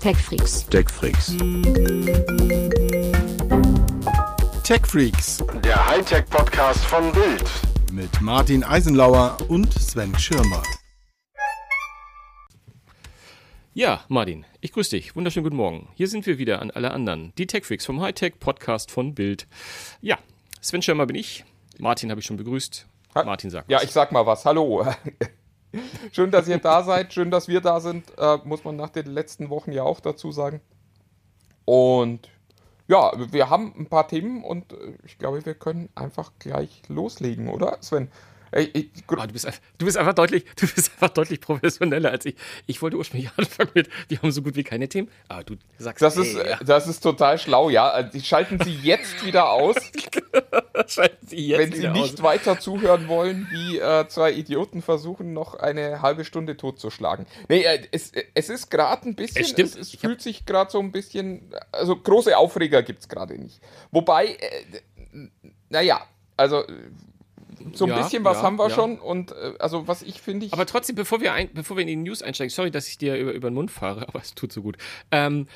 TechFreaks. TechFreaks. TechFreaks Der Hightech-Podcast von Bild. mit Martin Eisenlauer und Sven Schirmer. Ja, Martin, ich grüße dich. Wunderschönen guten Morgen. Hier sind wir wieder an alle anderen. Die TechFreaks vom Hightech Podcast von Bild. Ja, Sven Schirmer bin ich. Martin habe ich schon begrüßt. Martin sagt Ja, was. ich sag mal was. Hallo. Schön, dass ihr da seid. Schön, dass wir da sind. Äh, muss man nach den letzten Wochen ja auch dazu sagen. Und ja, wir haben ein paar Themen und äh, ich glaube, wir können einfach gleich loslegen, oder, Sven? Ey, ich, Ah, du, bist, einfach- du bist einfach deutlich, du bist einfach deutlich professioneller als ich. Ich wollte ursprünglich anfangen mit, wir haben so gut wie keine Themen. Aber du sagst, das, ist, ey, äh, das ist total schlau, ja. Also, Schalten Sie jetzt wieder aus, schalten Sie jetzt wenn Sie nicht aus. weiter zuhören wollen, wie äh, zwei Idioten versuchen, noch eine halbe Stunde totzuschlagen. Nee, äh, es, es ist gerade ein bisschen, Es stimmt. es, es Ich fühlt sich gerade so ein bisschen, also große Aufreger gibt es gerade nicht. Wobei, äh, naja, also äh, so ein Ja, bisschen was ja, haben wir ja. schon und äh, also was ich finde ich. Aber trotzdem, bevor wir, ein, bevor wir in die News einsteigen, sorry, dass ich dir über, über den Mund fahre, aber es tut so gut. Ähm,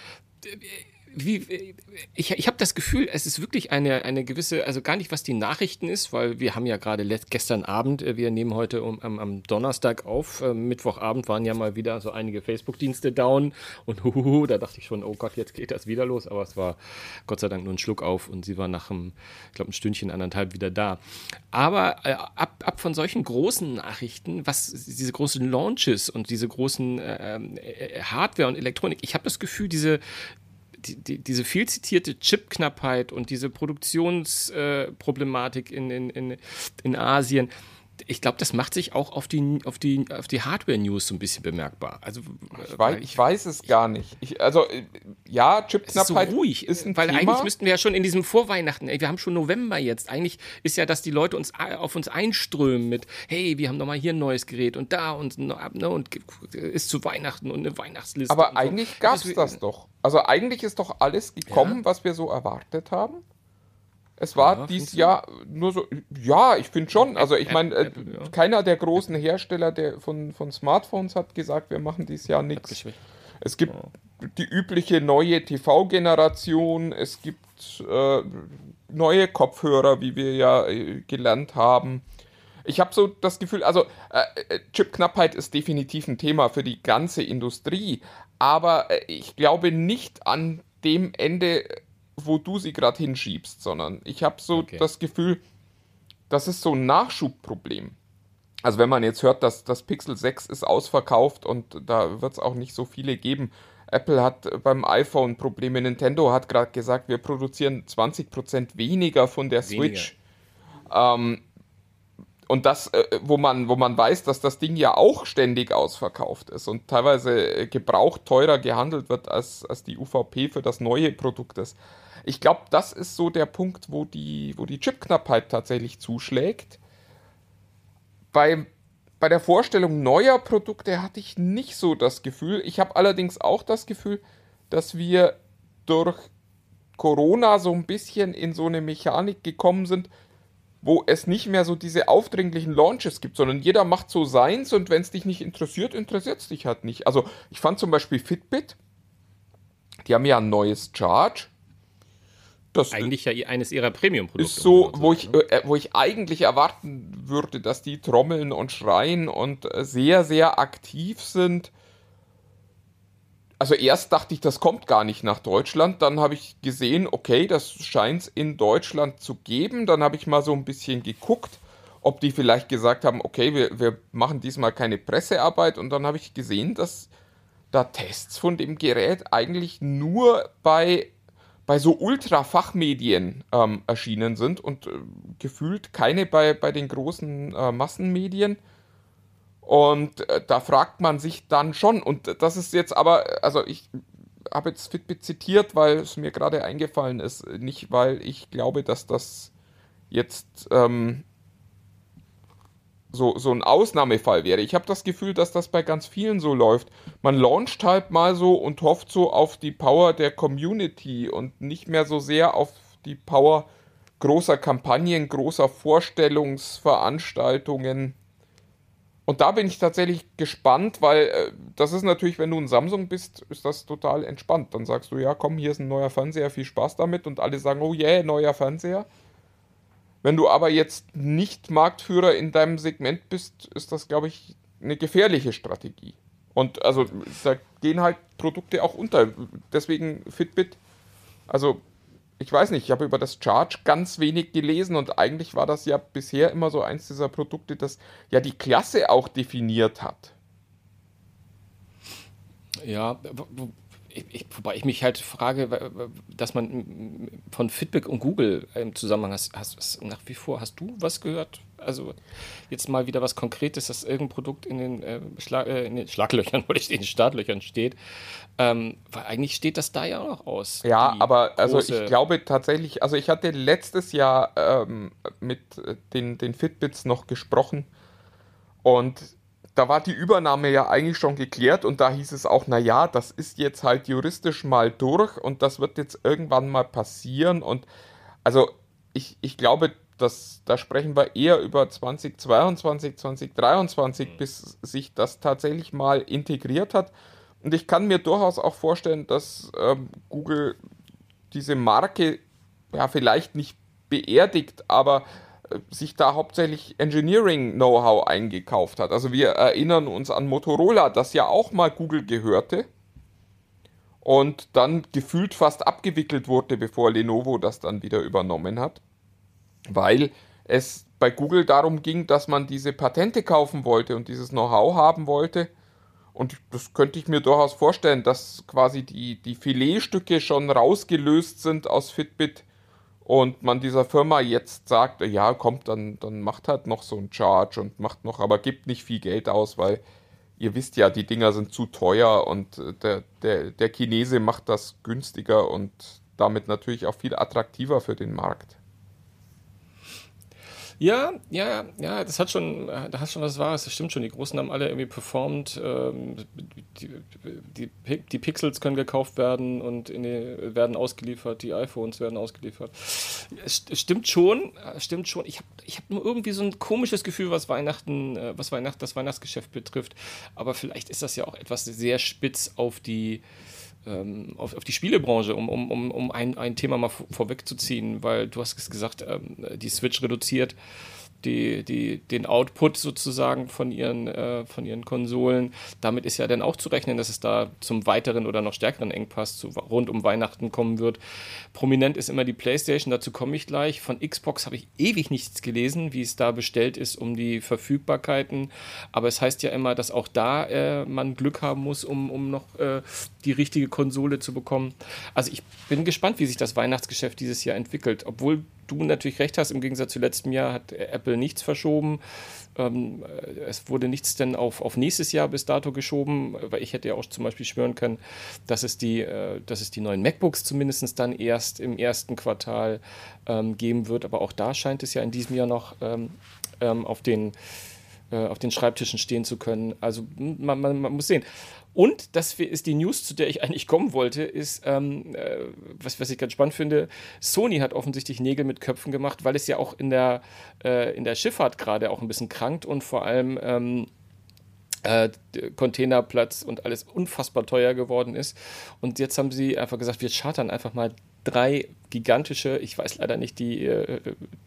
wie, ich ich habe das Gefühl, es ist wirklich eine, eine gewisse, also gar nicht, was die Nachrichten ist, weil wir haben ja gerade gestern Abend, äh, wir nehmen heute um, am, am Donnerstag auf, äh, Mittwochabend waren ja mal wieder so einige Facebook-Dienste down und huhuhu, da dachte ich schon, oh Gott, jetzt geht das wieder los, aber es war Gott sei Dank nur ein Schluck auf und sie war nach einem, ich glaube, ein Stündchen, anderthalb wieder da. Aber äh, ab, ab von solchen großen Nachrichten, was diese großen Launches und diese großen äh, äh, Hardware und Elektronik, ich habe das Gefühl, diese die, die, diese viel zitierte Chipknappheit und diese Produktionsproblematik in, in, in, in Asien, ich glaube, das macht sich auch auf die, auf die, auf die Hardware-News so ein bisschen bemerkbar. Also, ich, weiß, ich weiß es gar nicht. Ich, also äh, ja, es ist so Chipknappheit ruhig, ist ein weil Thema. eigentlich müssten wir ja schon in diesem Vorweihnachten, ey, wir haben schon November jetzt. Eigentlich ist ja, dass die Leute uns auf uns einströmen mit, hey, wir haben doch mal hier ein neues Gerät und da und, ne, und ist zu Weihnachten und eine Weihnachtsliste. Aber und so. eigentlich gab es das doch. Also eigentlich ist doch alles gekommen, was wir so erwartet haben. Es war Ja, dieses? Jahr nur so, ja, ich finde schon. Also ich meine, äh, ja. keiner der großen Hersteller der von, von Smartphones hat gesagt, wir machen dieses Jahr nichts. Es gibt die übliche neue TV-Generation, es gibt äh, neue Kopfhörer, wie wir ja äh, gelernt haben. Ich habe so das Gefühl, also äh, äh, Chipknappheit ist definitiv ein Thema für die ganze Industrie, aber äh, ich glaube nicht an dem Ende, wo du sie gerade hinschiebst, sondern ich habe so Okay. das Gefühl, das ist so ein Nachschubproblem. Also wenn man jetzt hört, dass das Pixel 6 ist ausverkauft und da wird es auch nicht so viele geben. Apple hat beim iPhone Probleme. Nintendo hat gerade gesagt, wir produzieren 20% weniger von der Weniger. Switch. Ähm, und das, äh, wo man, wo man weiß, dass das Ding ja auch ständig ausverkauft ist und teilweise äh, gebraucht teurer gehandelt wird, als, als die UVP für das neue Produkt ist. Ich glaube, das ist so der Punkt, wo die, wo die Chipknappheit tatsächlich zuschlägt. Bei, bei der Vorstellung neuer Produkte hatte ich nicht so das Gefühl. Ich habe allerdings auch das Gefühl, dass wir durch Corona so ein bisschen in so eine Mechanik gekommen sind, wo es nicht mehr so diese aufdringlichen Launches gibt, sondern jeder macht so seins und wenn es dich nicht interessiert, interessiert es dich halt nicht. Also ich fand zum Beispiel Fitbit, die haben ja ein neues Charge. Das Eigentlich ja eines ihrer Premium-Produkte. ist so, man wo sagen, ne? ich, äh, wo ich eigentlich erwarten würde, dass die trommeln und schreien und äh, sehr, sehr aktiv sind. Also erst dachte ich, das kommt gar nicht nach Deutschland. Dann habe ich gesehen, okay, das scheint es in Deutschland zu geben. Dann habe ich mal so ein bisschen geguckt, ob die vielleicht gesagt haben, okay, wir, wir machen diesmal keine Pressearbeit. Und dann habe ich gesehen, dass da Tests von dem Gerät eigentlich nur bei, bei so Ultra-Fachmedien ähm, erschienen sind und äh, gefühlt keine bei, bei den großen äh, Massenmedien. Und äh, da fragt man sich dann schon, und das ist jetzt aber, also ich habe jetzt Fitbit zitiert, weil es mir gerade eingefallen ist, nicht weil ich glaube, dass das jetzt ähm, so, so ein Ausnahmefall wäre. Ich habe das Gefühl, dass das bei ganz vielen so läuft. Man launcht halt mal so und hofft so auf die Power der Community und nicht mehr so sehr auf die Power großer Kampagnen, großer Vorstellungsveranstaltungen. und da bin ich tatsächlich gespannt, weil äh, das ist natürlich, wenn du ein Samsung bist, ist das total entspannt. Dann sagst du, ja, komm, hier ist ein neuer Fernseher, viel Spaß damit. Und alle sagen, oh yeah, neuer Fernseher. Wenn du aber jetzt nicht Marktführer in deinem Segment bist, ist das, glaube ich, eine gefährliche Strategie. Und also da gehen halt Produkte auch unter. Deswegen Fitbit, also ich weiß nicht, ich habe über das Charge ganz wenig gelesen und eigentlich war das ja bisher immer so eins dieser Produkte, das ja die Klasse auch definiert hat. Ja, ich, wobei ich mich halt frage, dass man von Fitbit und Google im Zusammenhang hast, hast, nach wie vor, hast du was gehört? Also jetzt mal wieder was Konkretes, dass irgendein Produkt in den, äh, Schlag, äh, in den Schlaglöchern oder in den Startlöchern steht. Ähm, weil eigentlich steht das da ja auch noch aus. Ja, aber also ich glaube tatsächlich, also ich hatte letztes Jahr ähm, mit den, den Fitbits noch gesprochen und da war die Übernahme ja eigentlich schon geklärt und da hieß es auch, naja, das ist jetzt halt juristisch mal durch und das wird jetzt irgendwann mal passieren und also ich, ich glaube, dass, da sprechen wir eher über 2022, 2023, mhm. bis sich das tatsächlich mal integriert hat. Und ich kann mir durchaus auch vorstellen, dass ähm, Google diese Marke ja vielleicht nicht beerdigt, aber sich da hauptsächlich Engineering-Know-how eingekauft hat. Also wir erinnern uns an Motorola, das ja auch mal Google gehörte und dann gefühlt fast abgewickelt wurde, bevor Lenovo das dann wieder übernommen hat, weil es bei Google darum ging, dass man diese Patente kaufen wollte und dieses Know-how haben wollte. Und das könnte ich mir durchaus vorstellen, dass quasi die, die Filetstücke schon rausgelöst sind aus Fitbit und man dieser Firma jetzt sagt, ja, kommt, dann, dann macht halt noch so ein Charge und macht noch, aber gibt nicht viel Geld aus, weil ihr wisst ja, die Dinger sind zu teuer und äh, der, der, der Chinese macht das günstiger und damit natürlich auch viel attraktiver für den Markt. Ja, ja, ja, das hat schon, da hat schon was Wahres, das stimmt schon. Die Großen haben alle irgendwie performt, ähm, die, die, die, Pixels können gekauft werden und die, werden ausgeliefert, die iPhones werden ausgeliefert. Stimmt schon, stimmt schon. Ich habe ich hab nur irgendwie so ein komisches Gefühl, was Weihnachten, äh, was Weihnacht, das Weihnachtsgeschäft betrifft. Aber vielleicht ist das ja auch etwas sehr spitz auf die auf, auf, die Spielebranche, um, um, um, ein, ein Thema mal vorwegzuziehen, weil du hast gesagt, ähm, die Switch reduziert die, die, den Output sozusagen von ihren, äh, von ihren Konsolen. Damit ist ja dann auch zu rechnen, dass es da zum weiteren oder noch stärkeren Engpass zu, rund um Weihnachten kommen wird. Prominent ist immer die PlayStation, dazu komme ich gleich. Von Xbox habe ich ewig nichts gelesen, wie es da bestellt ist um die Verfügbarkeiten. Aber es heißt ja immer, dass auch da äh, man Glück haben muss, um, um noch äh, die richtige Konsole zu bekommen. Also ich bin gespannt, wie sich das Weihnachtsgeschäft dieses Jahr entwickelt. Obwohl du natürlich recht hast, im Gegensatz zu letztem Jahr hat Apple nichts verschoben. Ähm, es wurde nichts denn auf, auf nächstes Jahr bis dato geschoben, weil ich hätte ja auch zum Beispiel schwören können, dass es die, äh, dass es die neuen MacBooks zumindest dann erst im ersten Quartal ähm, geben wird. Aber auch da scheint es ja in diesem Jahr noch ähm, ähm auf den äh, auf den Schreibtischen stehen zu können. Also man, man, man muss sehen. Und das ist die News, zu der ich eigentlich kommen wollte, ist, ähm, äh, was, was ich ganz spannend finde, Sony hat offensichtlich Nägel mit Köpfen gemacht, weil es ja auch in der, äh, in der Schifffahrt gerade auch ein bisschen krankt und vor allem ähm, äh, Containerplatz und alles unfassbar teuer geworden ist. Und jetzt haben sie einfach gesagt, wir chartern einfach mal drei gigantische, ich weiß leider nicht die, äh,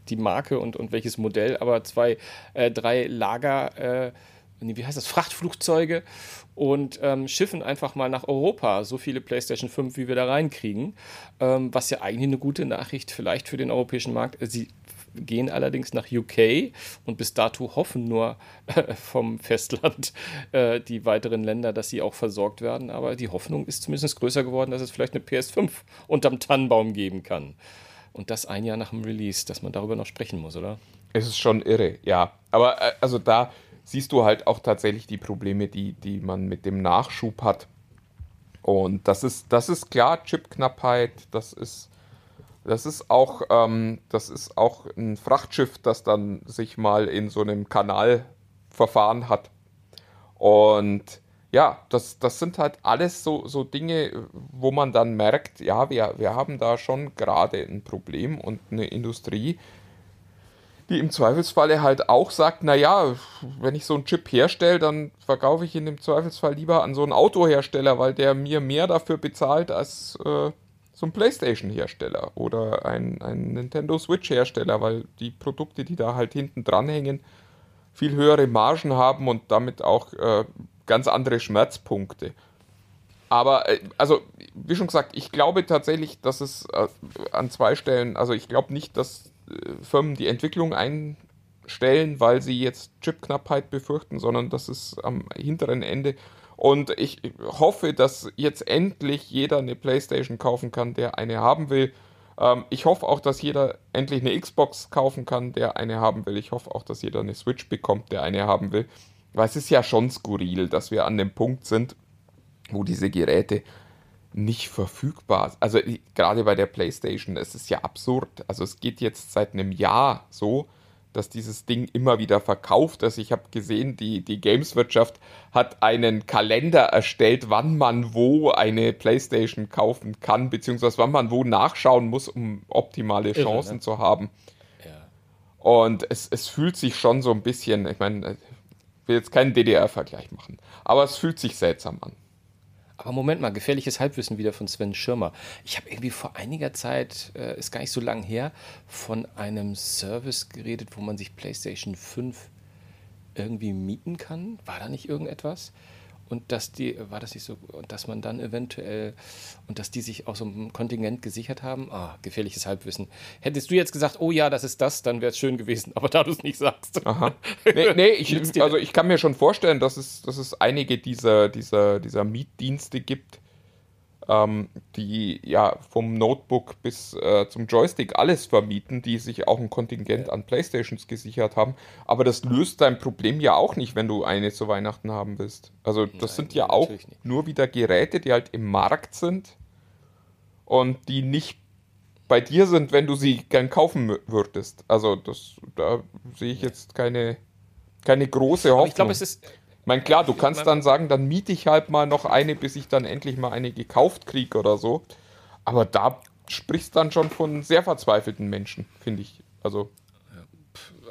die Marke und, und welches Modell, aber zwei, äh, drei Lager, äh, wie heißt das, Frachtflugzeuge und ähm, schiffen einfach mal nach Europa so viele PlayStation 5, wie wir da reinkriegen. Ähm, was ja eigentlich eine gute Nachricht vielleicht für den europäischen Markt. Sie gehen allerdings nach UK und bis dato hoffen nur äh, vom Festland äh, die weiteren Länder, dass sie auch versorgt werden. Aber die Hoffnung ist zumindest größer geworden, dass es vielleicht eine PS5 unterm Tannenbaum geben kann. Und das ein Jahr nach dem Release, dass man darüber noch sprechen muss, oder? Es ist schon irre, ja. Aber äh, also da siehst du halt auch tatsächlich die Probleme, die, die man mit dem Nachschub hat. Und das ist, das ist klar, Chipknappheit, das ist das ist auch, ähm, das ist auch ein Frachtschiff, das dann sich mal in so einem Kanal verfahren hat. Und ja, das, das sind halt alles so, so Dinge, wo man dann merkt, ja, wir, wir haben da schon gerade ein Problem und eine Industrie, die im Zweifelsfalle halt auch sagt, naja, wenn ich so einen Chip herstelle, dann verkaufe ich ihn im Zweifelsfall lieber an so einen Autohersteller, weil der mir mehr dafür bezahlt als äh, so ein PlayStation-Hersteller oder ein, ein Nintendo Switch-Hersteller, weil die Produkte, die da halt hinten dranhängen, viel höhere Margen haben und damit auch äh, ganz andere Schmerzpunkte. Aber, äh, also, wie schon gesagt, ich glaube tatsächlich, dass es äh, an zwei Stellen, also ich glaube nicht, dass Firmen die Entwicklung einstellen, weil sie jetzt Chipknappheit befürchten, sondern das ist am hinteren Ende. Und ich hoffe, dass jetzt endlich jeder eine PlayStation kaufen kann, der eine haben will. Ähm, ich hoffe auch, dass jeder endlich eine Xbox kaufen kann, der eine haben will. Ich hoffe auch, dass jeder eine Switch bekommt, der eine haben will. Weil es ist ja schon skurril, dass wir an dem Punkt sind, wo diese Geräte nicht verfügbar. Also gerade bei der PlayStation, es ist ja absurd. Also es geht jetzt seit einem Jahr so, dass dieses Ding immer wieder verkauft ist. Ich habe gesehen, die, die Gameswirtschaft hat einen Kalender erstellt, wann man wo eine PlayStation kaufen kann, beziehungsweise wann man wo nachschauen muss, um optimale Chancen Irre, ne? zu haben. Ja. Und es, es fühlt sich schon so ein bisschen, ich meine, ich will jetzt keinen DDR-Vergleich machen, aber es fühlt sich seltsam an. Aber Moment mal, gefährliches Halbwissen wieder von Sven Schirmer. Ich habe irgendwie vor einiger Zeit, äh, ist gar nicht so lang her, von einem Service geredet, wo man sich PlayStation 5 irgendwie mieten kann. War da nicht irgendetwas? Und dass die, war das nicht so, und dass man dann eventuell, und dass die sich auch so ein Kontingent gesichert haben, ah, gefährliches Halbwissen. Hättest du jetzt gesagt, oh ja, das ist das, dann wäre es schön gewesen, aber da du es nicht sagst. Aha. Nee, nee ich, also ich kann mir schon vorstellen, dass es, dass es einige dieser, dieser, dieser Mietdienste gibt, ähm, die ja vom Notebook bis äh, zum Joystick alles vermieten, die sich auch ein Kontingent an Playstations gesichert haben. Aber das löst dein Problem ja auch nicht, wenn du eine zu Weihnachten haben willst. Also das Nein, sind ja auch nicht. nur wieder Geräte, die halt im Markt sind und die nicht bei dir sind, wenn du sie gern kaufen würdest. Also das, da sehe ich jetzt keine, keine große Hoffnung. Aber ich glaube, es ist ich meine, klar, du kannst dann sagen, dann miete ich halt mal noch eine, bis ich dann endlich mal eine gekauft kriege oder so. Aber da sprichst dann schon von sehr verzweifelten Menschen, finde ich. Also.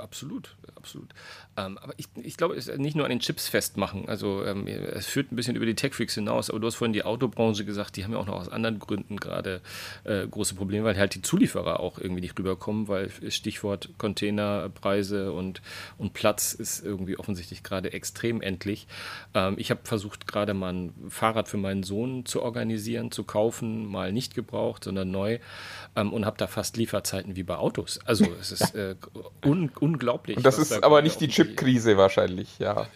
Absolut absolut. Ähm, aber ich, ich glaube, es ist nicht nur an den Chips festmachen. Also ähm, es führt ein bisschen über die Tech-Freaks hinaus, aber du hast vorhin die Autobranche gesagt, die haben ja auch noch aus anderen Gründen gerade äh, große Probleme, weil halt die Zulieferer auch irgendwie nicht rüberkommen, weil Stichwort Containerpreise und, und Platz ist irgendwie offensichtlich gerade extrem endlich. Ähm, ich habe versucht, gerade mal ein Fahrrad für meinen Sohn zu organisieren, zu kaufen, mal nicht gebraucht, sondern neu ähm, und habe da fast Lieferzeiten wie bei Autos. Also es ist äh, un unglaublich. Und das ist aber nicht die Chip-Krise wahrscheinlich, ja.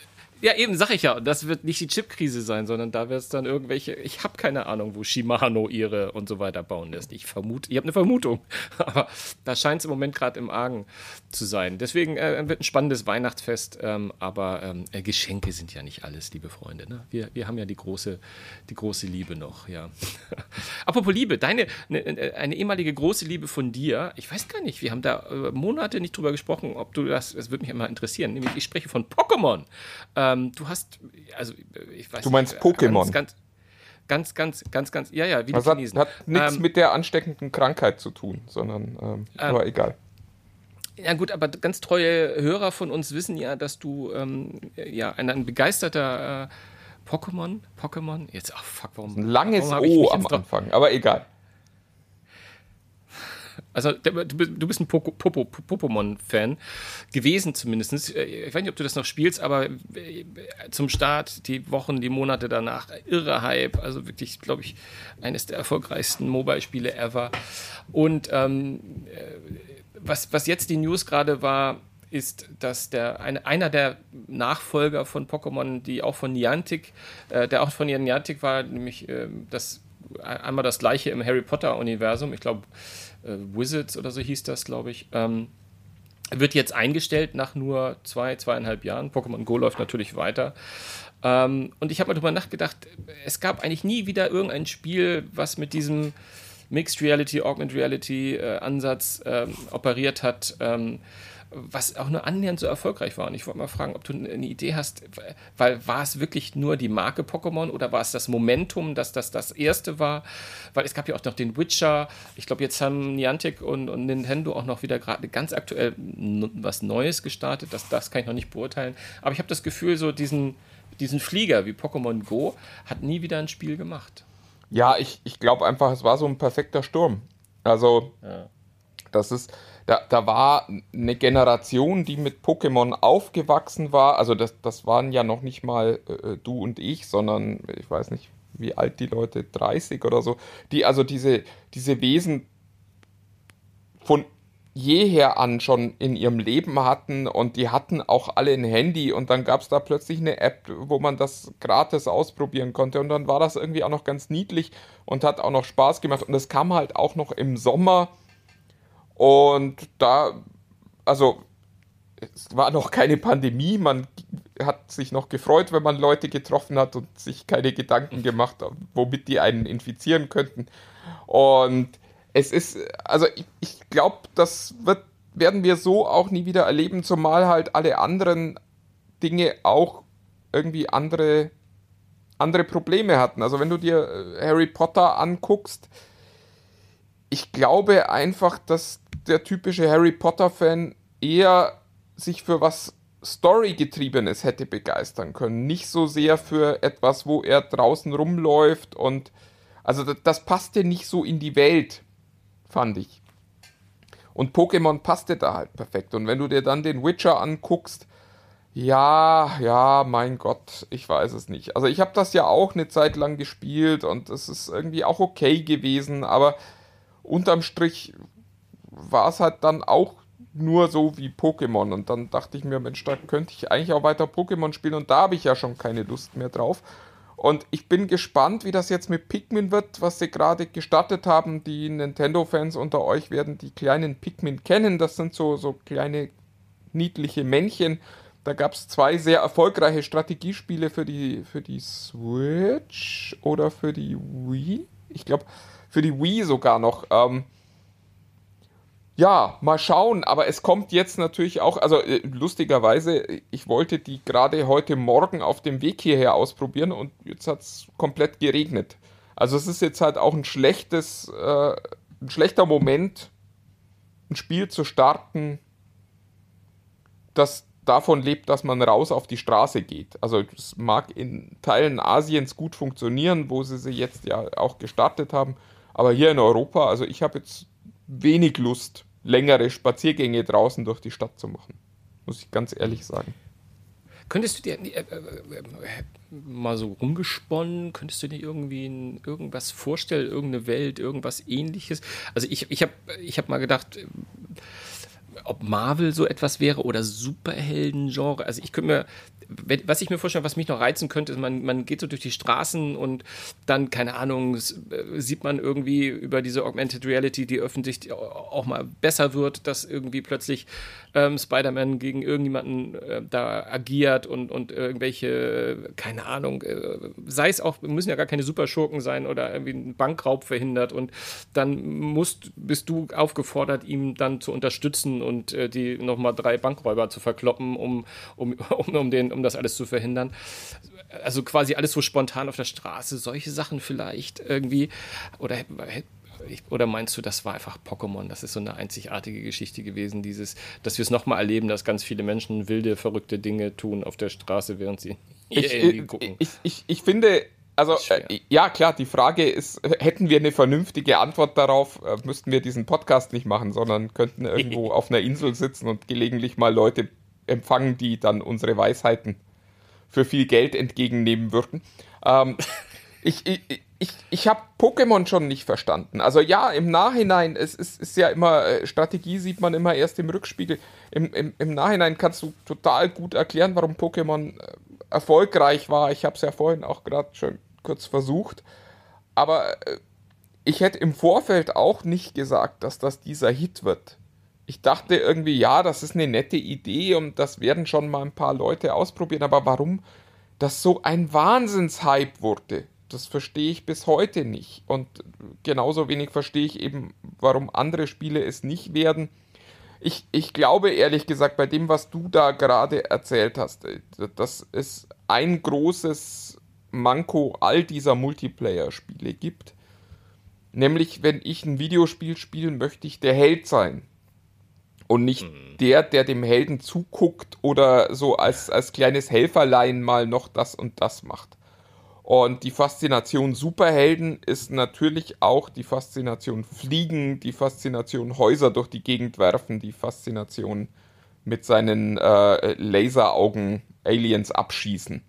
Ja, eben, sag ich ja. Das wird nicht die Chip-Krise sein, sondern da wird es dann irgendwelche. Ich habe keine Ahnung, wo Shimano ihre und so weiter bauen lässt. Ich vermute, ich habe eine Vermutung. Aber da scheint es im Moment gerade im Argen zu sein. Deswegen äh, wird ein spannendes Weihnachtsfest. Ähm, aber ähm, äh, Geschenke sind ja nicht alles, liebe Freunde. Ne? Wir, wir haben ja die große, die große Liebe noch, ja. Apropos Liebe, deine ne, äh, eine ehemalige große Liebe von dir. Ich weiß gar nicht, wir haben da äh, Monate nicht drüber gesprochen, ob du das. Das würde mich immer interessieren. Nämlich, ich spreche von Pokémon. Äh, ähm, du hast, also ich weiß Du meinst nicht, Pokémon? Ganz, ganz, ganz, ganz, ganz, ja, ja, wie die Chinesen. Hat, hat nichts ähm, mit der ansteckenden Krankheit zu tun, sondern, ähm, ähm, aber egal. Ja gut, aber ganz treue Hörer von uns wissen ja, dass du ähm, ja ein, ein begeisterter äh, Pokémon, Pokémon, jetzt ach fuck, warum? Ein langes warum O am Anfang, aber egal. Also du bist ein Pokémon-Fan gewesen zumindest. Ich weiß nicht, ob du das noch spielst, aber äh, zum Start, die Wochen, die Monate danach, irre Hype. Also wirklich, glaube ich, eines der erfolgreichsten Mobile-Spiele ever. Und ähm, äh, was, was jetzt die News gerade war, ist, dass der, eine, einer der Nachfolger von Pokémon, die auch von Niantic, äh, der auch von Niantic war, nämlich äh, das einmal das gleiche im Harry Potter-Universum, ich glaube, äh, Wizards oder so hieß das, glaube ich. Ähm, wird jetzt eingestellt nach nur zwei, zweieinhalb Jahren. Pokémon Go läuft natürlich weiter. Ähm, und ich habe mal drüber nachgedacht, es gab eigentlich nie wieder irgendein Spiel, was mit diesem Mixed Reality, Augmented Reality äh, Ansatz ähm, operiert hat. Ähm, was auch nur annähernd so erfolgreich war. Und ich wollte mal fragen, ob du eine Idee hast, weil war es wirklich nur die Marke Pokémon oder war es das Momentum, dass das das erste war? Weil es gab ja auch noch den Witcher. Ich glaube, jetzt haben Niantic und, und Nintendo auch noch wieder gerade ganz aktuell was Neues gestartet. Das, das kann ich noch nicht beurteilen. Aber ich habe das Gefühl, so diesen, diesen Flieger wie Pokémon Go hat nie wieder ein Spiel gemacht. Ja, ich, ich glaube einfach, es war so ein perfekter Sturm. Also, ja. das ist, da, da war eine Generation, die mit Pokémon aufgewachsen war. Also, das, das waren ja noch nicht mal äh, du und ich, sondern ich weiß nicht, wie alt die Leute, 30 oder so, die also diese, diese Wesen von jeher an schon in ihrem Leben hatten und die hatten auch alle ein Handy und dann gab es da plötzlich eine App, wo man das gratis ausprobieren konnte und dann war das irgendwie auch noch ganz niedlich und hat auch noch Spaß gemacht und es kam halt auch noch im Sommer und da, also es war noch keine Pandemie, man hat sich noch gefreut, wenn man Leute getroffen hat und sich keine Gedanken gemacht, womit die einen infizieren könnten und es ist, also ich, ich glaube, das wird, werden wir so auch nie wieder erleben, zumal halt alle anderen Dinge auch irgendwie andere, andere Probleme hatten. Also wenn du dir äh, Harry Potter anguckst, ich glaube einfach, dass der typische Harry Potter-Fan eher sich für was Story-getriebenes hätte begeistern können. Nicht so sehr für etwas, wo er draußen rumläuft und also das, das passte nicht so in die Welt fand ich. Und Pokémon passte da halt perfekt. Und wenn du dir dann den Witcher anguckst, ja, ja, mein Gott, ich weiß es nicht. Also ich habe das ja auch eine Zeit lang gespielt und es ist irgendwie auch okay gewesen, aber unterm Strich war es halt dann auch nur so wie Pokémon. Und dann dachte ich mir, Mensch, da könnte ich eigentlich auch weiter Pokémon spielen und da habe ich ja schon keine Lust mehr drauf. Und ich bin gespannt, wie das jetzt mit Pikmin wird, was sie gerade gestartet haben. Die Nintendo-Fans unter euch werden die kleinen Pikmin kennen. Das sind so, so kleine niedliche Männchen. Da gab es zwei sehr erfolgreiche Strategiespiele für die, für die Switch oder für die Wii. Ich glaube, für die Wii sogar noch. Ähm, ja, mal schauen, aber es kommt jetzt natürlich auch, also äh, lustigerweise, ich wollte die gerade heute Morgen auf dem Weg hierher ausprobieren und jetzt hat es komplett geregnet. Also es ist jetzt halt auch ein schlechtes, äh, ein schlechter Moment, ein Spiel zu starten, das davon lebt, dass man raus auf die Straße geht. Also es mag in Teilen Asiens gut funktionieren, wo sie sie jetzt ja auch gestartet haben, aber hier in Europa, also ich habe jetzt wenig Lust längere Spaziergänge draußen durch die Stadt zu machen. Muss ich ganz ehrlich sagen. Könntest du dir äh, äh, äh, mal so rumgesponnen, könntest du dir irgendwie irgendwas vorstellen, irgendeine Welt, irgendwas ähnliches? Also ich, ich habe ich hab mal gedacht, ob Marvel so etwas wäre oder Superhelden-Genre. Also ich könnte mir was ich mir vorstelle, was mich noch reizen könnte, ist, man, man geht so durch die Straßen und dann, keine Ahnung, äh, sieht man irgendwie über diese Augmented Reality, die öffentlich auch mal besser wird, dass irgendwie plötzlich ähm, Spider-Man gegen irgendjemanden äh, da agiert und, und irgendwelche, keine Ahnung, äh, sei es auch, müssen ja gar keine Superschurken sein oder irgendwie einen Bankraub verhindert und dann musst, bist du aufgefordert, ihm dann zu unterstützen und äh, die nochmal drei Bankräuber zu verkloppen, um, um, um, um den um das alles zu verhindern. Also quasi alles so spontan auf der Straße, solche Sachen vielleicht irgendwie. Oder oder meinst du, das war einfach Pokémon? Das ist so eine einzigartige Geschichte gewesen, dieses, dass wir es nochmal erleben, dass ganz viele Menschen wilde, verrückte Dinge tun auf der Straße, während sie ich, irgendwie gucken. Ich, ich, ich finde, also äh, ja klar, die Frage ist, hätten wir eine vernünftige Antwort darauf, äh, müssten wir diesen Podcast nicht machen, sondern könnten irgendwo auf einer Insel sitzen und gelegentlich mal Leute empfangen, die dann unsere Weisheiten für viel Geld entgegennehmen würden. Ähm, ich ich, ich, ich habe Pokémon schon nicht verstanden. Also ja, im Nachhinein, es ist, ist ja immer, äh, Strategie sieht man immer erst im Rückspiegel. Im, im, Im Nachhinein kannst du total gut erklären, warum Pokémon äh, erfolgreich war. Ich habe es ja vorhin auch gerade schon kurz versucht. Aber äh, ich hätte im Vorfeld auch nicht gesagt, dass das dieser Hit wird ich dachte irgendwie, ja, das ist eine nette Idee und das werden schon mal ein paar Leute ausprobieren, aber warum das so ein Wahnsinnshype wurde, das verstehe ich bis heute nicht. Und genauso wenig verstehe ich eben, warum andere Spiele es nicht werden. ich, ich glaube ehrlich gesagt, bei dem, was du da gerade erzählt hast, äh, dass es ein großes Manko all dieser Multiplayer-Spiele gibt. Nämlich, wenn ich ein Videospiel spiele, möchte ich der Held sein. Und nicht mhm. der, der dem Helden zuguckt oder so als, als kleines Helferlein mal noch das und das macht. Und die Faszination Superhelden ist natürlich auch die Faszination Fliegen, die Faszination Häuser durch die Gegend werfen, die Faszination mit seinen äh, Laseraugen Aliens abschießen.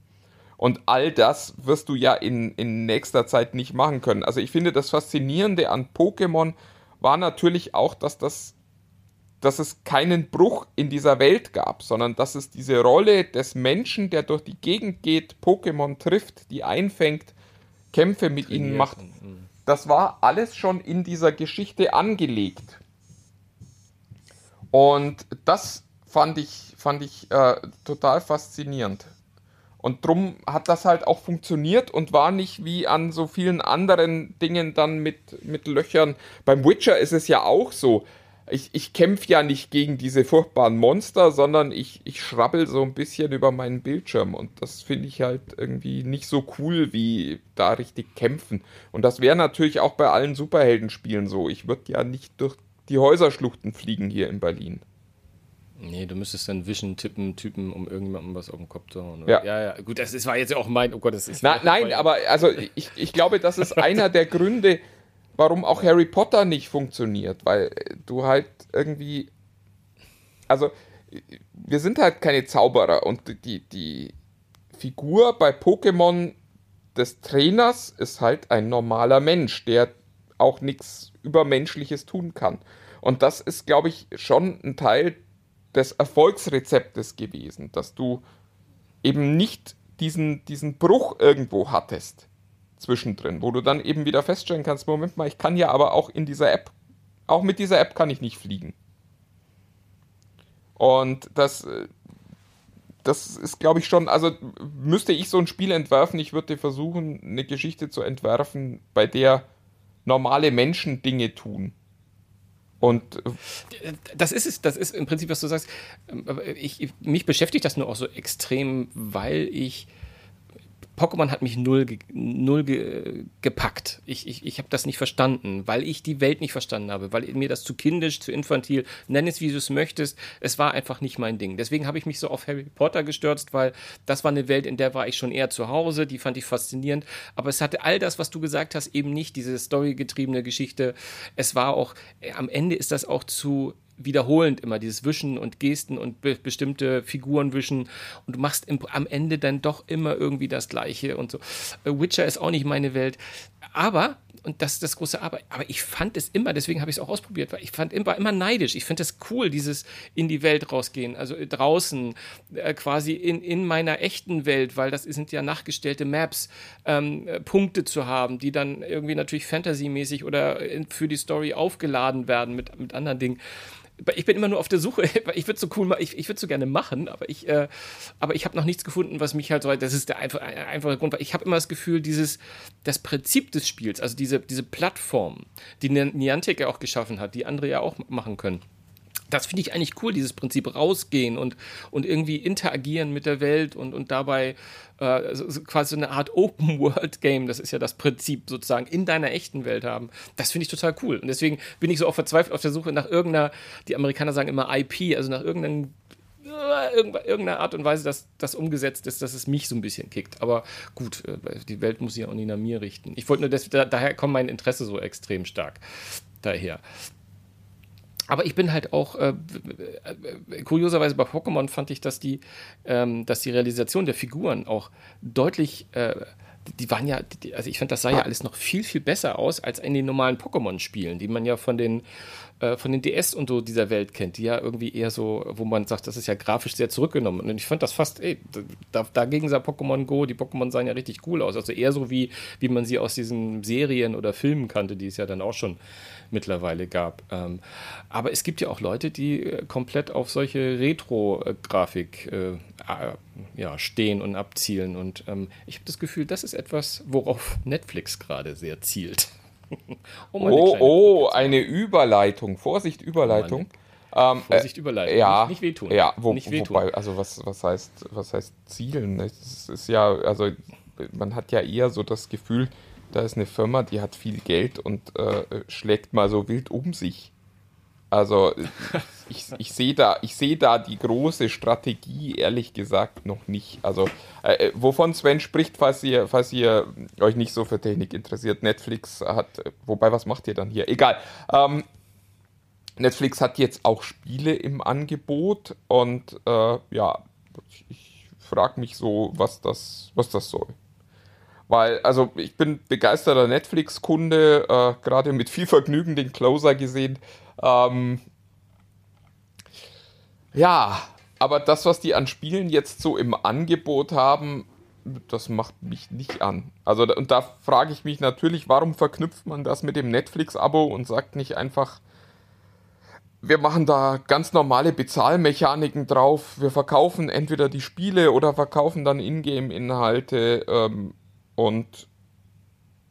Und all das wirst du ja in, in nächster Zeit nicht machen können. Also ich finde, das Faszinierende an Pokémon war natürlich auch, dass das dass es keinen Bruch in dieser Welt gab, sondern dass es diese Rolle des Menschen, der durch die Gegend geht, Pokémon trifft, die einfängt, Kämpfe mit ihnen macht. Mhm. Das war alles schon in dieser Geschichte angelegt. Und das fand ich, fand ich äh, total faszinierend. Und drum hat das halt auch funktioniert und war nicht wie an so vielen anderen Dingen dann mit, mit Löchern. Beim Witcher ist es ja auch so ich, ich kämpfe ja nicht gegen diese furchtbaren Monster, sondern ich, ich schrabbel so ein bisschen über meinen Bildschirm. Und das finde ich halt irgendwie nicht so cool, wie da richtig kämpfen. Und das wäre natürlich auch bei allen Superheldenspielen so. Ich würde ja nicht durch die Häuserschluchten fliegen hier in Berlin. Nee, du müsstest dann Vision tippen, Typen, um irgendjemandem was auf den Kopf zu hauen. Ja. ja, ja, gut, das ist, war jetzt auch mein, oh Gott, das ist. Na, nein, aber also ich, ich glaube, das ist einer der Gründe, warum auch Harry Potter nicht funktioniert, weil du halt irgendwie, also wir sind halt keine Zauberer und die, die Figur bei Pokémon des Trainers ist halt ein normaler Mensch, der auch nichts Übermenschliches tun kann. Und das ist, glaube ich, schon ein Teil des Erfolgsrezeptes gewesen, dass du eben nicht diesen, diesen Bruch irgendwo hattest zwischendrin, wo du dann eben wieder feststellen kannst, Moment mal, ich kann ja aber auch in dieser App, auch mit dieser App kann ich nicht fliegen. Und das, äh, das ist, glaube ich, schon, also müsste ich so ein Spiel entwerfen, ich würde versuchen, eine Geschichte zu entwerfen, bei der normale Menschen Dinge tun. Und äh, das ist es, das ist im Prinzip, was du sagst. Ähm, ich, mich beschäftigt das nur auch so extrem, weil ich Pokémon hat mich null, null ge, gepackt. Ich, ich, ich habe das nicht verstanden, weil ich die Welt nicht verstanden habe, weil mir das zu kindisch, zu infantil, nenn es wie du es möchtest, es war einfach nicht mein Ding. Deswegen habe ich mich so auf Harry Potter gestürzt, weil das war eine Welt, in der war ich schon eher zu Hause, die fand ich faszinierend, aber es hatte all das, was du gesagt hast, eben nicht, diese storygetriebene Geschichte. Es war auch, äh, am Ende ist das auch zu wiederholend immer dieses Wischen und Gesten und be bestimmte Figuren wischen und du machst im, am Ende dann doch immer irgendwie das Gleiche und so. Äh, Witcher ist auch nicht meine Welt, aber und das ist das große Aber. Aber ich fand es immer, deswegen habe ich es auch ausprobiert, weil ich fand immer, immer neidisch. Ich finde es cool, dieses in die Welt rausgehen, also äh, draußen, äh, quasi in, in meiner echten Welt, weil das sind ja nachgestellte Maps, ähm, äh, Punkte zu haben, die dann irgendwie natürlich fantasymäßig oder für die Story aufgeladen werden mit, mit anderen Dingen ich bin immer nur auf der Suche. Ich würde so cool, ich, ich würde so gerne machen, aber ich, äh, aber ich habe noch nichts gefunden, was mich halt so. Das ist der einfache, einfache Grund, weil ich habe immer das Gefühl, dieses, das Prinzip des Spiels, also diese, diese Plattform, die Niantic ja auch geschaffen hat, die andere ja auch machen können das finde ich eigentlich cool, dieses Prinzip rausgehen und, und irgendwie interagieren mit der Welt und, und dabei äh, so, quasi so eine Art Open-World-Game, das ist ja das Prinzip sozusagen, in deiner echten Welt haben. Das finde ich total cool. Und deswegen bin ich so auch verzweifelt auf der Suche nach irgendeiner, die Amerikaner sagen immer IP, also nach irgendeinem äh, irgendeiner Art und Weise, dass das umgesetzt ist, dass es mich so ein bisschen kickt. Aber gut, äh, die Welt muss sich ja auch nicht nach mir richten. Ich wollte nur, das, da, daher kommt mein Interesse so extrem stark daher. Aber ich bin halt auch, äh, kurioserweise bei Pokémon fand ich, dass die, ähm, dass die Realisation der Figuren auch deutlich, äh, die waren ja, die, also ich fand, das sah ja alles noch viel, viel besser aus als in den normalen Pokémon-Spielen, die man ja von den, äh, von den DS und so dieser Welt kennt, die ja irgendwie eher so, wo man sagt, das ist ja grafisch sehr zurückgenommen. Und ich fand das fast, ey, da, dagegen sah Pokémon Go, die Pokémon sahen ja richtig cool aus. Also eher so wie, wie man sie aus diesen Serien oder Filmen kannte, die es ja dann auch schon mittlerweile gab. Ähm, aber es gibt ja auch Leute, die äh, komplett auf solche Retro-Grafik äh, ja, stehen und abzielen. Und ähm, ich habe das Gefühl, das ist etwas, worauf Netflix gerade sehr zielt. oh, oh, eine Überleitung. Vorsicht, Überleitung. Ähm, Vorsicht überleiten. Ja, nicht, nicht wehtun. Ja, wo, nicht wehtun. wobei, also was, was heißt, was heißt zielen? Es ist ja, also man hat ja eher so das Gefühl, da ist eine Firma, die hat viel Geld und äh, schlägt mal so wild um sich. Also ich, ich sehe da, sehe da die große Strategie ehrlich gesagt noch nicht. Also äh, wovon Sven spricht, falls ihr, falls ihr euch nicht so für Technik interessiert, Netflix hat, wobei was macht ihr dann hier? Egal. Ähm, Netflix hat jetzt auch Spiele im Angebot und äh, ja, ich, ich frage mich so, was das, was das soll. Weil, also ich bin begeisterter Netflix-Kunde, äh, gerade mit viel Vergnügen den Closer gesehen. Ähm, ja, aber das, was die an Spielen jetzt so im Angebot haben, das macht mich nicht an. Also, und da frage ich mich natürlich, warum verknüpft man das mit dem Netflix-Abo und sagt nicht einfach, wir machen da ganz normale Bezahlmechaniken drauf. Wir verkaufen entweder die Spiele oder verkaufen dann Ingame-Inhalte ähm, und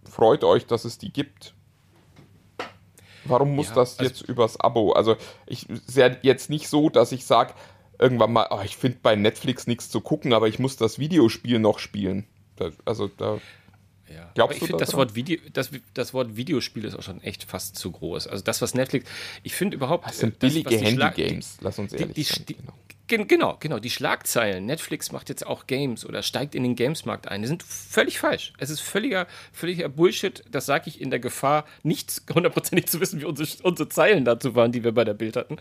freut euch, dass es die gibt. Warum muss ja, das also jetzt übers Abo? Also ich sehe jetzt nicht so, dass ich sage, irgendwann mal, oh, ich finde bei Netflix nichts zu gucken, aber ich muss das Videospiel noch spielen. Also da ja. Glaubst Aber ich finde das Wort Video, das, das Wort Videospiel ist auch schon echt fast zu groß. Also das, was Netflix, ich finde überhaupt. Das sind billige Handy-Games, lass uns ehrlich die, sein. Die, genau. Genau, genau. Die Schlagzeilen, Netflix macht jetzt auch Games oder steigt in den Gamesmarkt ein, die sind völlig falsch. Es ist völliger, völliger Bullshit. Das sage ich in der Gefahr, nichts hundertprozentig zu wissen, wie unsere, unsere Zeilen dazu waren, die wir bei der Bild hatten.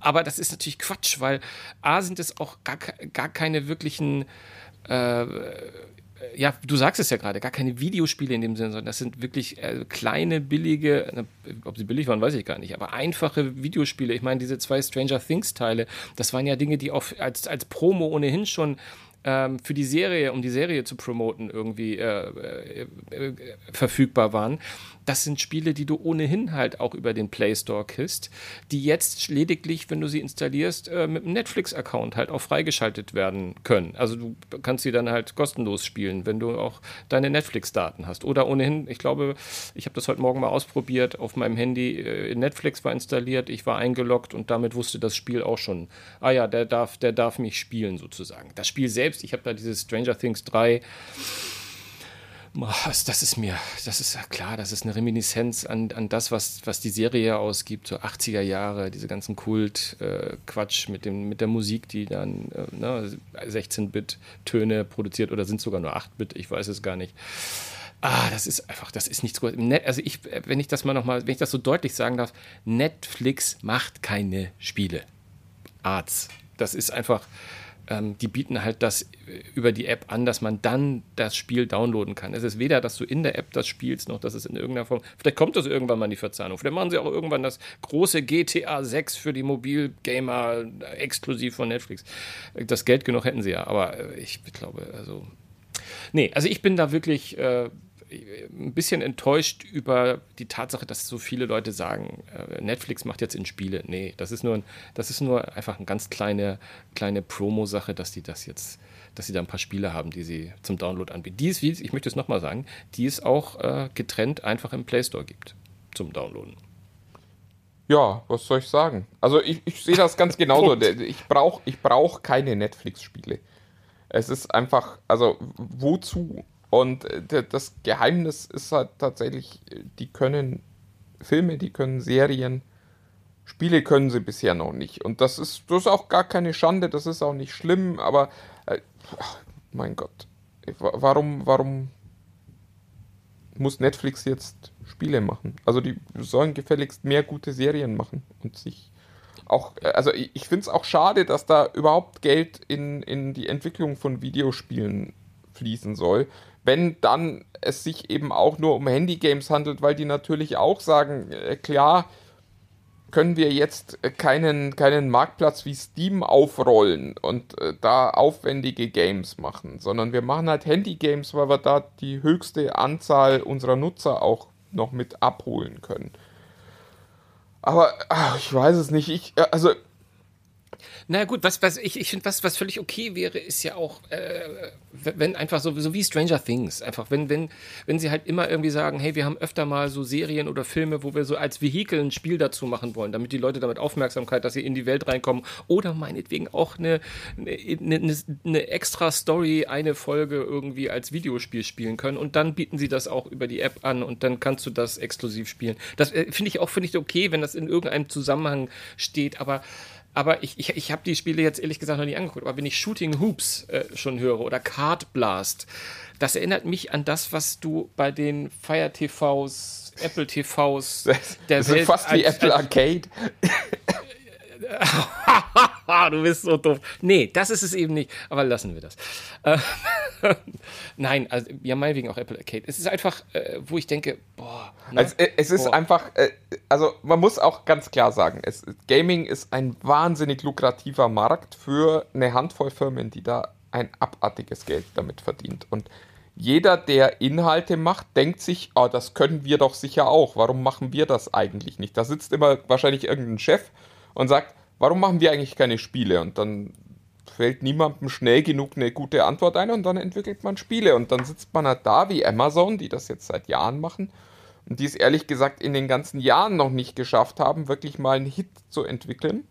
Aber das ist natürlich Quatsch, weil A sind es auch gar, gar keine wirklichen äh, ja, du sagst es ja gerade, gar keine Videospiele in dem Sinne, sondern das sind wirklich äh, kleine, billige, ob sie billig waren, weiß ich gar nicht, aber einfache Videospiele. Ich meine, diese zwei Stranger Things-Teile, das waren ja Dinge, die auch als, als Promo ohnehin schon ähm, für die Serie, um die Serie zu promoten, irgendwie äh, äh, äh, verfügbar waren. Das sind Spiele, die du ohnehin halt auch über den Play Store kriegst, die jetzt lediglich, wenn du sie installierst, äh, mit einem Netflix-Account halt auch freigeschaltet werden können. Also du kannst sie dann halt kostenlos spielen, wenn du auch deine Netflix-Daten hast. Oder ohnehin, ich glaube, ich habe das heute Morgen mal ausprobiert, auf meinem Handy äh, Netflix war installiert, ich war eingeloggt und damit wusste das Spiel auch schon, ah ja, der darf, der darf mich spielen sozusagen. Das Spiel selbst, ich habe da dieses Stranger Things 3 das ist mir, das ist klar, das ist eine Reminiszenz an, an das, was, was die Serie ausgibt, so 80er Jahre, diese ganzen Kult-Quatsch äh, mit, mit der Musik, die dann äh, ne, 16-Bit-Töne produziert oder sind sogar nur 8-Bit, ich weiß es gar nicht. Ah, das ist einfach, das ist nichts Großes. Also ich, wenn ich das mal nochmal, wenn ich das so deutlich sagen darf, Netflix macht keine Spiele. Arts. Das ist einfach, ähm, die bieten halt das äh, über die App an, dass man dann das Spiel downloaden kann. Es ist weder, dass du in der App das spielst, noch dass es in irgendeiner Form. Vielleicht kommt das irgendwann mal in die Verzahnung. Vielleicht machen sie auch irgendwann das große GTA 6 für die Mobilgamer äh, exklusiv von Netflix. Das Geld genug hätten sie ja, aber äh, ich glaube, also. Nee, also ich bin da wirklich. Äh, ein bisschen enttäuscht über die Tatsache, dass so viele Leute sagen, äh, Netflix macht jetzt in Spiele. Nee, das ist nur, ein, das ist nur einfach eine ganz kleine, kleine Promo-Sache, dass die das jetzt, dass sie da ein paar Spiele haben, die sie zum Download anbieten. Die es, ich möchte es nochmal sagen, die es auch äh, getrennt einfach im Play Store gibt zum Downloaden. Ja, was soll ich sagen? Also ich, ich sehe das ganz genauso. ich brauche ich brauch keine Netflix-Spiele. Es ist einfach, also wozu? Und äh, das Geheimnis ist halt tatsächlich, die können Filme, die können Serien, Spiele können sie bisher noch nicht. Und das ist, das ist auch gar keine Schande, das ist auch nicht schlimm, aber äh, mein Gott, warum, warum muss Netflix jetzt Spiele machen? Also die sollen gefälligst mehr gute Serien machen und sich auch, äh, also ich finde es auch schade, dass da überhaupt Geld in, in die Entwicklung von Videospielen fließen soll, wenn dann es sich eben auch nur um Handygames handelt, weil die natürlich auch sagen, äh, klar, können wir jetzt keinen, keinen Marktplatz wie Steam aufrollen und äh, da aufwendige Games machen, sondern wir machen halt Handygames, weil wir da die höchste Anzahl unserer Nutzer auch noch mit abholen können. Aber ach, ich weiß es nicht. Ich, äh, also Na gut, was, was ich, ich finde, was, was völlig okay wäre, ist ja auch, äh, wenn einfach so, so wie Stranger Things, einfach, wenn, wenn, wenn sie halt immer irgendwie sagen, hey, wir haben öfter mal so Serien oder Filme, wo wir so als Vehikel ein Spiel dazu machen wollen, damit die Leute damit Aufmerksamkeit, dass sie in die Welt reinkommen oder meinetwegen auch eine, eine, eine, eine extra Story, eine Folge irgendwie als Videospiel spielen können und dann bieten sie das auch über die App an und dann kannst du das exklusiv spielen. Das äh, finde ich auch, finde ich okay, wenn das in irgendeinem Zusammenhang steht, aber aber ich, ich, ich habe die Spiele jetzt ehrlich gesagt noch nie angeguckt. Aber wenn ich Shooting Hoops äh, schon höre oder Card Blast, das erinnert mich an das, was du bei den Fire TVs, Apple TVs der das Welt ist fast wie Apple Arcade. du bist so doof. Nee, das ist es eben nicht. Aber lassen wir das. Äh, Nein, also ja, meinetwegen auch Apple Arcade. Es ist einfach, äh, wo ich denke, boah. Ne? Also, äh, es ist boah. einfach, äh, also man muss auch ganz klar sagen, es, Gaming ist ein wahnsinnig lukrativer Markt für eine Handvoll Firmen, die da ein abartiges Geld damit verdient. Und jeder, der Inhalte macht, denkt sich, oh, das können wir doch sicher auch. Warum machen wir das eigentlich nicht? Da sitzt immer wahrscheinlich irgendein Chef und sagt, warum machen wir eigentlich keine Spiele? Und dann fällt niemandem schnell genug eine gute Antwort ein und dann entwickelt man Spiele. Und dann sitzt man halt da wie Amazon, die das jetzt seit Jahren machen und die es ehrlich gesagt in den ganzen Jahren noch nicht geschafft haben, wirklich mal einen Hit zu entwickeln.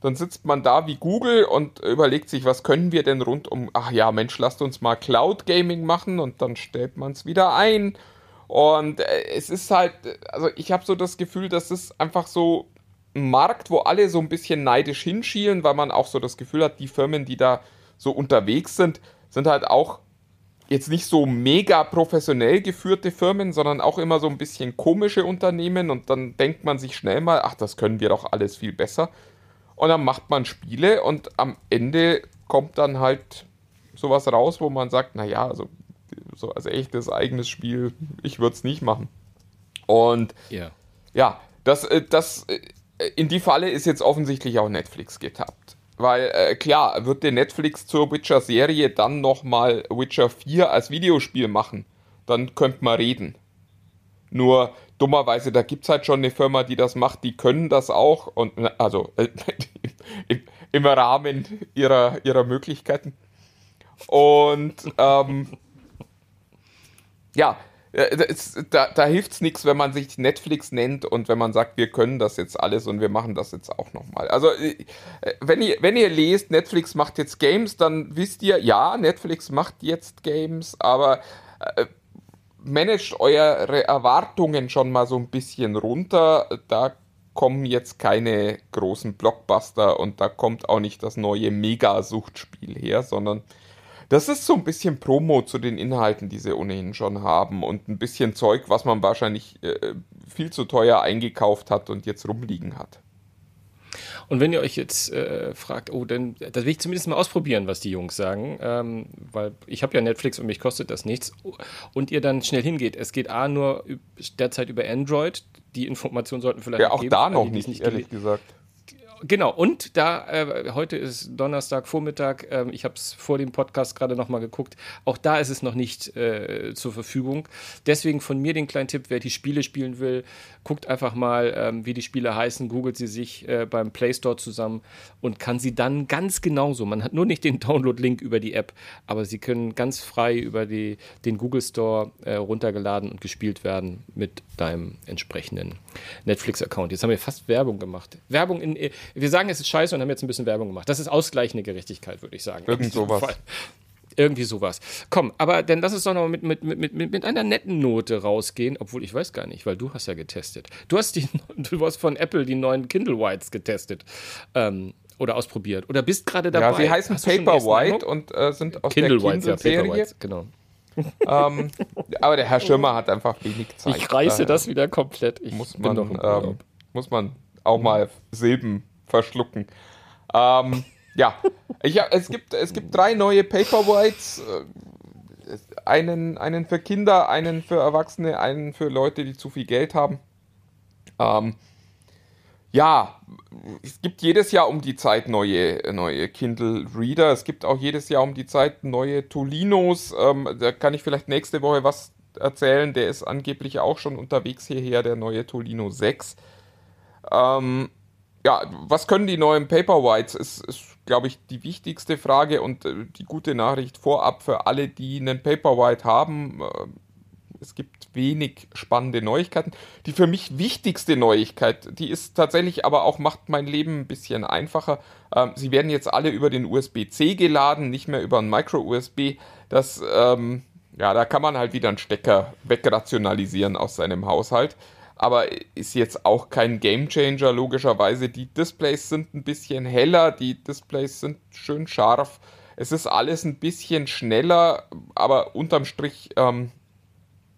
Dann sitzt man da wie Google und überlegt sich, was können wir denn rund um, ach ja, Mensch, lasst uns mal Cloud Gaming machen und dann stellt man es wieder ein. Und äh, es ist halt, also ich habe so das Gefühl, dass es einfach so Markt, wo alle so ein bisschen neidisch hinschielen, weil man auch so das Gefühl hat, die Firmen, die da so unterwegs sind, sind halt auch jetzt nicht so mega professionell geführte Firmen, sondern auch immer so ein bisschen komische Unternehmen und dann denkt man sich schnell mal, ach, das können wir doch alles viel besser. Und dann macht man Spiele und am Ende kommt dann halt sowas raus, wo man sagt, naja, also so als echtes eigenes Spiel, ich würde es nicht machen. Und yeah. ja, das, äh, das äh, in die Falle ist jetzt offensichtlich auch Netflix getappt. Weil äh, klar, wird der Netflix zur Witcher-Serie dann nochmal Witcher 4 als Videospiel machen, dann könnte man reden. Nur dummerweise, da gibt es halt schon eine Firma, die das macht, die können das auch. Und also äh, im, im, Rahmen ihrer, ihrer Möglichkeiten. Und ähm, ja, da, da hilft es nichts, wenn man sich Netflix nennt und wenn man sagt, wir können das jetzt alles und wir machen das jetzt auch nochmal. Also, äh, wenn ihr, wenn ihr lest, Netflix macht jetzt Games, dann wisst ihr, ja, Netflix macht jetzt Games, aber äh, managt eure Erwartungen schon mal so ein bisschen runter. Da kommen jetzt keine großen Blockbuster und da kommt auch nicht das neue Mega-Suchtspiel her, sondern das ist so ein bisschen Promo zu den Inhalten, die sie ohnehin schon haben und ein bisschen Zeug, was man wahrscheinlich äh, viel zu teuer eingekauft hat und jetzt rumliegen hat. Und wenn ihr euch jetzt äh, fragt, oh, dann das will ich zumindest mal ausprobieren, was die Jungs sagen, ähm, weil ich habe ja Netflix und mich kostet das nichts. Und ihr dann schnell hingeht. Es geht A nur derzeit über Android. Die Informationen sollten vielleicht ja auch geben, da noch nicht, nicht ehrlich gesagt genau, und da, äh, heute ist Donnerstag Vormittag, äh, ich habe es vor dem Podcast gerade nochmal geguckt, auch da ist es noch nicht äh, zur Verfügung. Deswegen von mir den kleinen Tipp, wer die Spiele spielen will, guckt einfach mal, ähm, wie die Spiele heißen, googelt sie sich äh, beim Play Store zusammen und kann sie dann ganz genauso, man hat nur nicht den Download-Link über die App, aber sie können ganz frei über die, den Google Store äh, runtergeladen und gespielt werden mit deinem entsprechenden Netflix-Account. Jetzt haben wir fast Werbung gemacht. Werbung in, äh, wir sagen, es ist scheiße und haben jetzt ein bisschen Werbung gemacht. Das ist ausgleichende Gerechtigkeit, würde ich sagen. Irgend sowas. Fall. Irgendwie sowas. Komm, aber dann lass uns doch noch mit, mit, mit, mit, mit einer netten Note rausgehen, obwohl ich weiß gar nicht, weil du hast ja getestet. Du hast, die, du hast von Apple die neuen Kindle Whites getestet. Ähm, oder ausprobiert. Oder bist gerade dabei. Ja, sie heißen Paper White und äh, sind aus Kindle der Kindle-Serie. Ja, genau. ähm, aber der Herr Schirmer hat einfach wenig Zeit. Ich reiße das wieder komplett. Ich muss man, ähm, muss man auch mal Silben verschlucken. Ähm, ja, ich, es, gibt, es gibt drei neue Paperwhites. Äh, einen, einen für Kinder, einen für Erwachsene, einen für Leute, die zu viel Geld haben. Ähm, ja, es gibt jedes Jahr um die Zeit neue, neue Kindle Reader. Es gibt auch jedes Jahr um die Zeit neue Tolinos. Ähm, da kann ich vielleicht nächste Woche was erzählen. Der ist angeblich auch schon unterwegs hierher, der neue Tolino 6. Ähm, ja, was können die neuen Paperwhites? Ist, ist glaube ich, die wichtigste Frage und äh, die gute Nachricht vorab für alle, die einen Paperwhite haben. Äh, es gibt wenig spannende Neuigkeiten. Die für mich wichtigste Neuigkeit, die ist tatsächlich aber auch, macht mein Leben ein bisschen einfacher. Ähm, sie werden jetzt alle über den USB-C geladen, nicht mehr über ein Micro-USB. Das, ähm, ja, da kann man halt wieder einen Stecker wegrationalisieren aus seinem Haushalt. Aber ist jetzt auch kein Gamechanger logischerweise. Die Displays sind ein bisschen heller, die Displays sind schön scharf. Es ist alles ein bisschen schneller, aber unterm Strich ähm,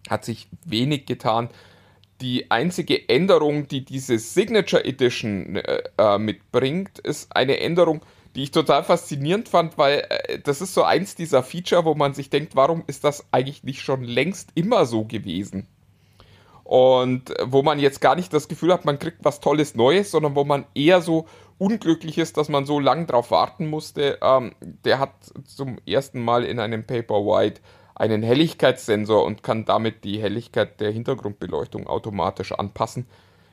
hat sich wenig getan. Die einzige Änderung, die diese Signature Edition äh, äh, mitbringt, ist eine Änderung, die ich total faszinierend fand, weil äh, das ist so eins dieser Feature, wo man sich denkt, warum ist das eigentlich nicht schon längst immer so gewesen? Und wo man jetzt gar nicht das Gefühl hat, man kriegt was Tolles Neues, sondern wo man eher so unglücklich ist, dass man so lange drauf warten musste. Ähm, der hat zum ersten Mal in einem Paperwhite einen Helligkeitssensor und kann damit die Helligkeit der Hintergrundbeleuchtung automatisch anpassen.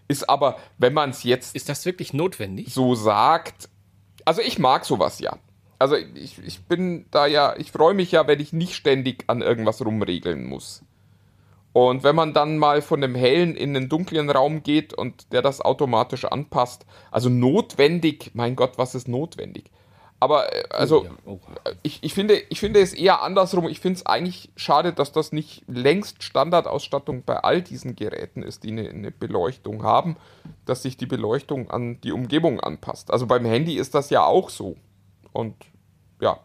Ist aber, wenn man es jetzt. Ist das wirklich notwendig? So sagt. Also ich mag sowas ja. Also ich, ich bin da ja, ich freue mich ja, wenn ich nicht ständig an irgendwas rumregeln muss. Und wenn man dann mal von dem hellen in den dunklen Raum geht und der das automatisch anpasst, also notwendig, mein Gott, was ist notwendig? Aber äh, also, oh, oh. ich, ich, finde, ich finde es eher andersrum. Ich finde es eigentlich schade, dass das nicht längst Standardausstattung bei all diesen Geräten ist, die eine, eine, Beleuchtung haben, dass sich die Beleuchtung an die Umgebung anpasst. Also beim Handy ist das ja auch so. Und ja,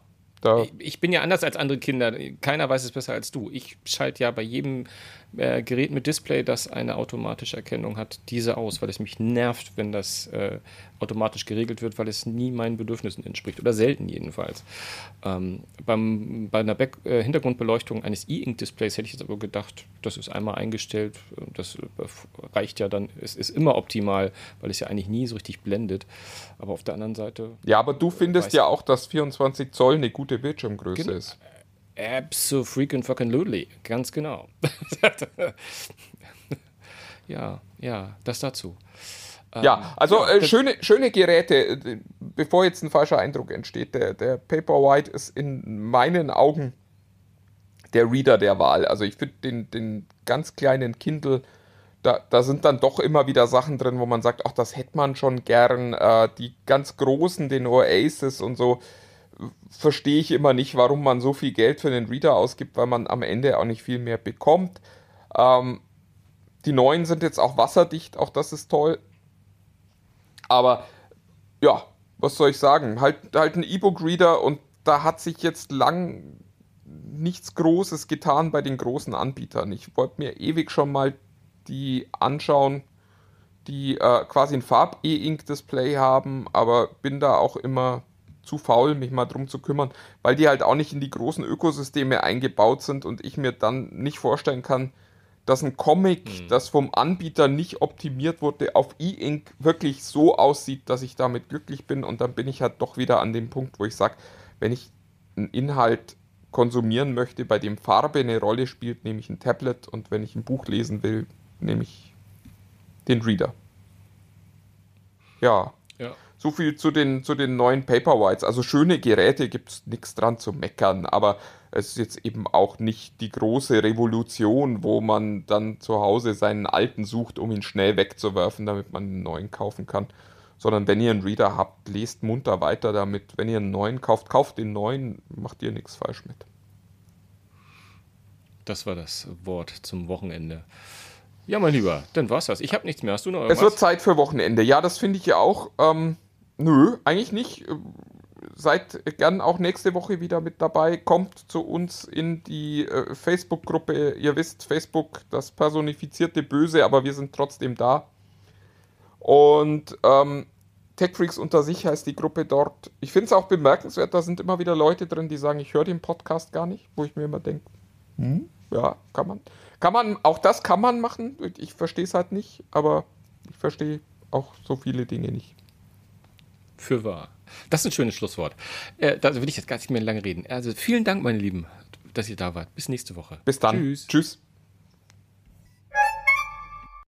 da ich bin ja anders als andere Kinder. Keiner weiß es besser als du. Ich schalte ja bei jedem äh, Gerät mit Display, das eine automatische Erkennung hat, diese aus, weil es mich nervt, wenn das äh, automatisch geregelt wird, weil es nie meinen Bedürfnissen entspricht oder selten jedenfalls. Ähm, beim, bei einer Back äh, Hintergrundbeleuchtung eines E-Ink-Displays hätte ich jetzt aber gedacht, das ist einmal eingestellt, das reicht ja dann, es ist immer optimal, weil es ja eigentlich nie so richtig blendet. Aber auf der anderen Seite. Ja, aber du findest ja auch, dass 24 Zoll eine gute Bildschirmgröße genau. ist. Absolutely, ganz genau. ja, ja, das dazu. Ja, ähm, also äh, schöne, schöne Geräte, bevor jetzt ein falscher Eindruck entsteht. Der, der Paperwhite ist in meinen Augen der Reader der Wahl. Also ich finde den, den ganz kleinen Kindle, da, da sind dann doch immer wieder Sachen drin, wo man sagt, ach, das hätte man schon gern. Äh, die ganz großen, den Oasis und so, verstehe ich immer nicht, warum man so viel Geld für den Reader ausgibt, weil man am Ende auch nicht viel mehr bekommt. Ähm, die neuen sind jetzt auch wasserdicht, auch das ist toll. Aber ja, was soll ich sagen? Halt, halt ein E-Book-Reader und da hat sich jetzt lang nichts Großes getan bei den großen Anbietern. Ich wollte mir ewig schon mal die anschauen, die äh, quasi ein Farb-E-Ink-Display haben, aber bin da auch immer zu faul, mich mal drum zu kümmern, weil die halt auch nicht in die großen Ökosysteme eingebaut sind und ich mir dann nicht vorstellen kann, dass ein Comic, hm. das vom Anbieter nicht optimiert wurde, auf E-Ink wirklich so aussieht, dass ich damit glücklich bin. Und dann bin ich halt doch wieder an dem Punkt, wo ich sage, wenn ich einen Inhalt konsumieren möchte, bei dem Farbe eine Rolle spielt, nehme ich ein Tablet und wenn ich ein Buch lesen will, nehme ich den Reader. Ja. Ja. So viel zu den, zu den neuen Paperwhites. Also schöne Geräte gibt es nichts dran zu meckern, aber es ist jetzt eben auch nicht die große Revolution, wo man dann zu Hause seinen alten sucht, um ihn schnell wegzuwerfen, damit man einen neuen kaufen kann. Sondern wenn ihr einen Reader habt, lest munter weiter damit. Wenn ihr einen neuen kauft, kauft den neuen, macht ihr nichts falsch mit. Das war das Wort zum Wochenende. Ja, mein Lieber, dann war's das. Ich habe nichts mehr. Hast du noch irgendwas? Es wird Zeit für Wochenende. Ja, das finde ich ja auch. Ähm, Nö, eigentlich nicht. Seid gern auch nächste Woche wieder mit dabei. Kommt zu uns in die äh, Facebook-Gruppe. Ihr wisst, Facebook, das personifizierte Böse, aber wir sind trotzdem da. Und ähm, TechFreaks unter sich heißt die Gruppe dort. Ich finde es auch bemerkenswert, da sind immer wieder Leute drin, die sagen, ich höre den Podcast gar nicht, wo ich mir immer denke, hm, ja, kann man. Kann man, auch das kann man machen. Ich verstehe es halt nicht, aber ich verstehe auch so viele Dinge nicht für wahr. Das ist ein schönes Schlusswort. Äh, da will ich jetzt gar nicht mehr lange reden. Also vielen Dank, meine Lieben, dass ihr da wart. Bis nächste Woche. Bis dann. Tschüss. Tschüss.